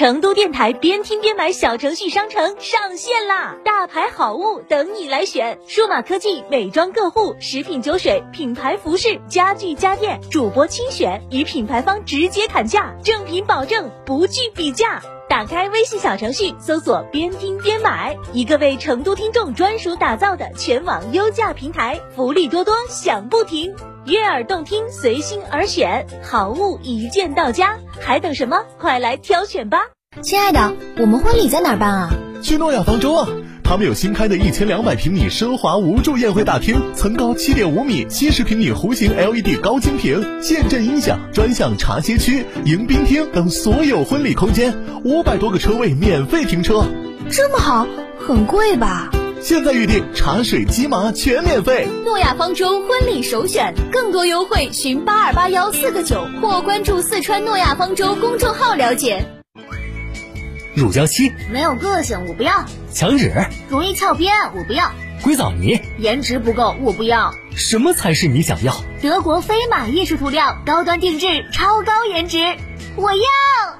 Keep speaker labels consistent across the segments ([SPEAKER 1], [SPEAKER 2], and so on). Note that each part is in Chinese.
[SPEAKER 1] 成都电台边听边买小程序商城上线啦！大牌好物等你来选，数码科技、美妆个护、食品酒水、品牌服饰、家具家电，主播精选，与品牌方直接砍价，正品保证，不惧比价。打开微信小程序，搜索“边听边买”，一个为成都听众专属打造的全网优价平台，福利多多，享不停。悦耳动听，随心而选，好物一键到家，还等什么？快来挑选吧！
[SPEAKER 2] 亲爱的，我们婚礼在哪儿办啊？
[SPEAKER 3] 去诺亚方舟啊！他们有新开的一千两百平米奢华无柱宴会大厅，层高七点五米，七十平米弧形 LED 高清屏，现阵音响，专项茶歇区、迎宾厅等所有婚礼空间，五百多个车位免费停车。
[SPEAKER 2] 这么好，很贵吧？
[SPEAKER 3] 现在预定茶水鸡麻全免费。
[SPEAKER 2] 诺亚方舟婚礼首选，更多优惠寻八二八幺四个九或关注四川诺亚方舟公众号了解。
[SPEAKER 4] 乳胶漆
[SPEAKER 2] 没有个性，我不要；
[SPEAKER 4] 墙纸
[SPEAKER 2] 容易翘边，我不要；
[SPEAKER 4] 硅藻泥
[SPEAKER 2] 颜值不够，我不要。
[SPEAKER 4] 什么才是你想要？
[SPEAKER 2] 德国飞马艺术涂料，高端定制，超高颜值，我要。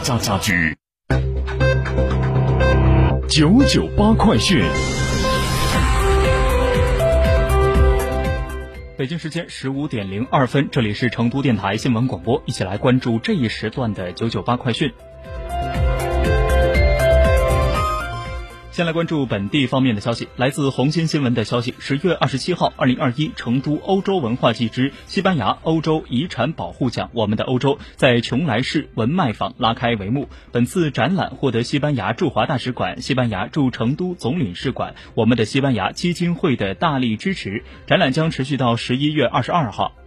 [SPEAKER 5] 家家居，九九八快讯。
[SPEAKER 6] 北京时间十五点零二分，这里是成都电台新闻广播，一起来关注这一时段的九九八快讯。先来关注本地方面的消息。来自红星新闻的消息，十月二十七号，二零二一成都欧洲文化季之西班牙欧洲遗产保护奖“我们的欧洲”在邛崃市文脉坊拉开帷幕。本次展览获得西班牙驻华大使馆、西班牙驻成都总领事馆、我们的西班牙基金会的大力支持。展览将持续到十一月二十二号。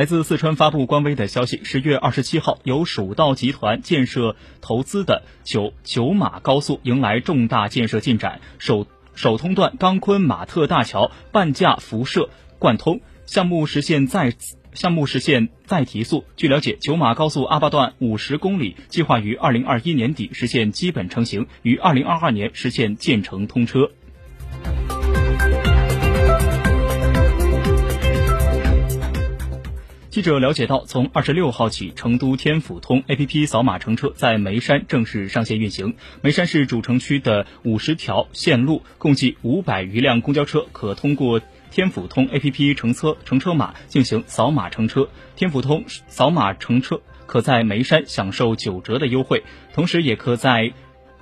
[SPEAKER 6] 来自四川发布官微的消息，十月二十七号，由蜀道集团建设投资的九九马高速迎来重大建设进展，首首通段钢昆马特大桥半架辐射贯通，项目实现再项目实现再提速。据了解，九马高速阿坝段五十公里，计划于二零二一年底实现基本成型，于二零二二年实现建成通车。记者了解到，从二十六号起，成都天府通 APP 扫码乘车在眉山正式上线运行。眉山市主城区的五十条线路，共计五百余辆公交车可通过天府通 APP 乘车乘车码进行扫码乘车。天府通扫码乘车可在眉山享受九折的优惠，同时也可在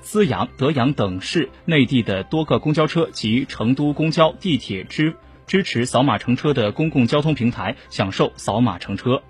[SPEAKER 6] 资阳、德阳等市内地的多个公交车及成都公交、地铁支。支持扫码乘车的公共交通平台享受扫码乘车。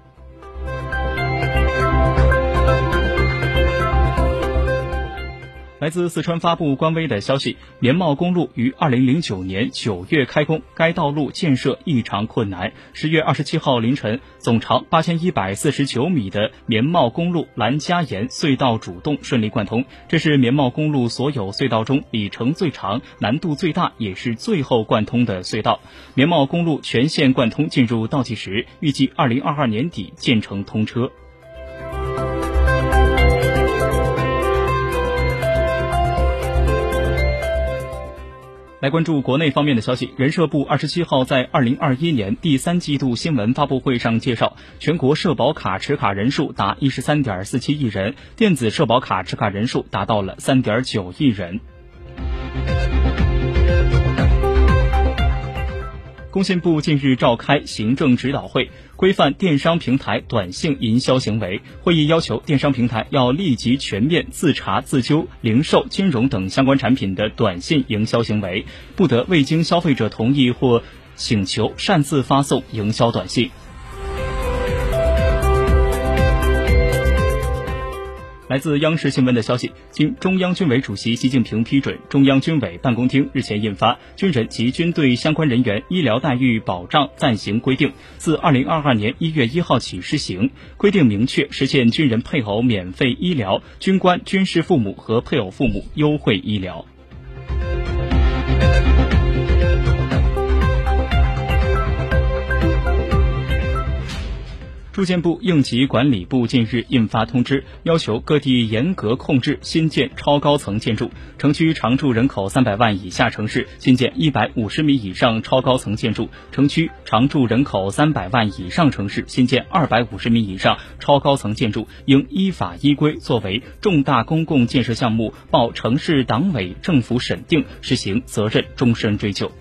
[SPEAKER 6] 来自四川发布官微的消息，棉茂公路于二零零九年九月开工，该道路建设异常困难。十月二十七号凌晨，总长八千一百四十九米的棉茂公路兰家岩隧道主动顺利贯通，这是棉茂公路所有隧道中里程最长、难度最大，也是最后贯通的隧道。棉茂公路全线贯通进入倒计时，预计二零二二年底建成通车。来关注国内方面的消息。人社部二十七号在二零二一年第三季度新闻发布会上介绍，全国社保卡持卡人数达一十三点四七亿人，电子社保卡持卡人数达到了三点九亿人。工信部近日召开行政指导会，规范电商平台短信营销行为。会议要求电商平台要立即全面自查自纠零售、金融等相关产品的短信营销行为，不得未经消费者同意或请求擅自发送营销短信。来自央视新闻的消息，经中央军委主席习近平批准，中央军委办公厅日前印发《军人及军队相关人员医疗待遇保障暂行规定》，自二零二二年一月一号起施行。规定明确实现军人配偶免费医疗，军官、军事父母和配偶父母优惠医疗。住建部应急管理部近日印发通知，要求各地严格控制新建超高层建筑。城区常住人口三百万以下城市新建一百五十米以上超高层建筑；城区常住人口三百万以上城市新建二百五十米以上超高层建筑，应依法依规作为重大公共建设项目，报城市党委政府审定，实行责任终身追究。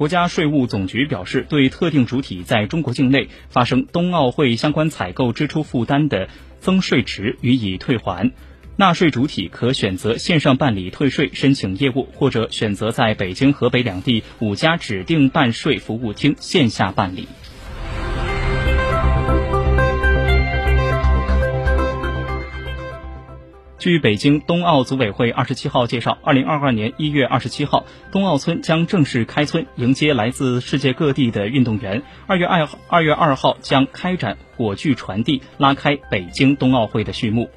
[SPEAKER 6] 国家税务总局表示，对特定主体在中国境内发生冬奥会相关采购支出负担的增税值予以退还。纳税主体可选择线上办理退税申请业务，或者选择在北京、河北两地五家指定办税服务厅线下办理。据北京冬奥组委会二十七号介绍，二零二二年一月二十七号，冬奥村将正式开村，迎接来自世界各地的运动员。二月二二月二号将开展火炬传递，拉开北京冬奥会的序幕。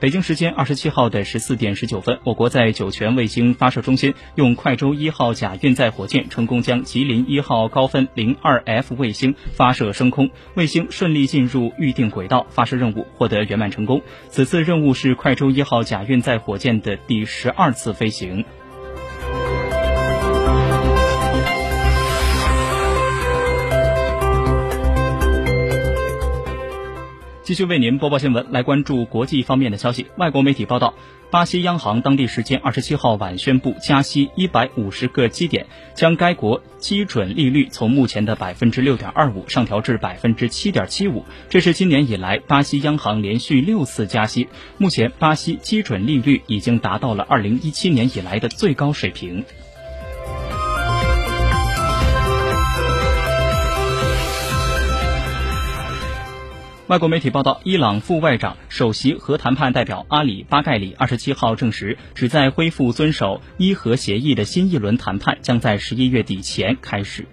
[SPEAKER 6] 北京时间二十七号的十四点十九分，我国在酒泉卫星发射中心用快舟一号甲运载火箭成功将吉林一号高分零二 F 卫星发射升空，卫星顺利进入预定轨道，发射任务获得圆满成功。此次任务是快舟一号甲运载火箭的第十二次飞行。继续为您播报新闻，来关注国际方面的消息。外国媒体报道，巴西央行当地时间二十七号晚宣布加息一百五十个基点，将该国基准利率从目前的百分之六点二五上调至百分之七点七五。这是今年以来巴西央行连续六次加息。目前，巴西基准利率已经达到了二零一七年以来的最高水平。外国媒体报道，伊朗副外长、首席核谈判代表阿里巴盖里二十七号证实，旨在恢复遵守伊核协议的新一轮谈判将在十一月底前开始。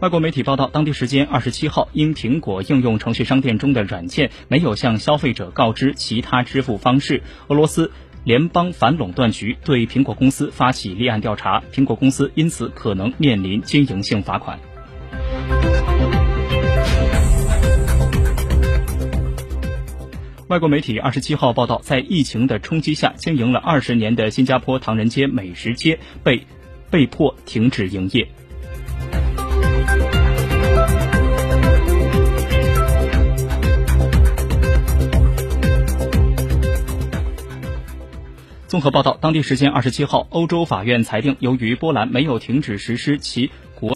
[SPEAKER 6] 外国媒体报道，当地时间二十七号，因苹果应用程序商店中的软件没有向消费者告知其他支付方式，俄罗斯。联邦反垄断局对苹果公司发起立案调查，苹果公司因此可能面临经营性罚款。外国媒体二十七号报道，在疫情的冲击下，经营了二十年的新加坡唐人街美食街被被迫停止营业。综合报道，当地时间二十七号，欧洲法院裁定，由于波兰没有停止实施其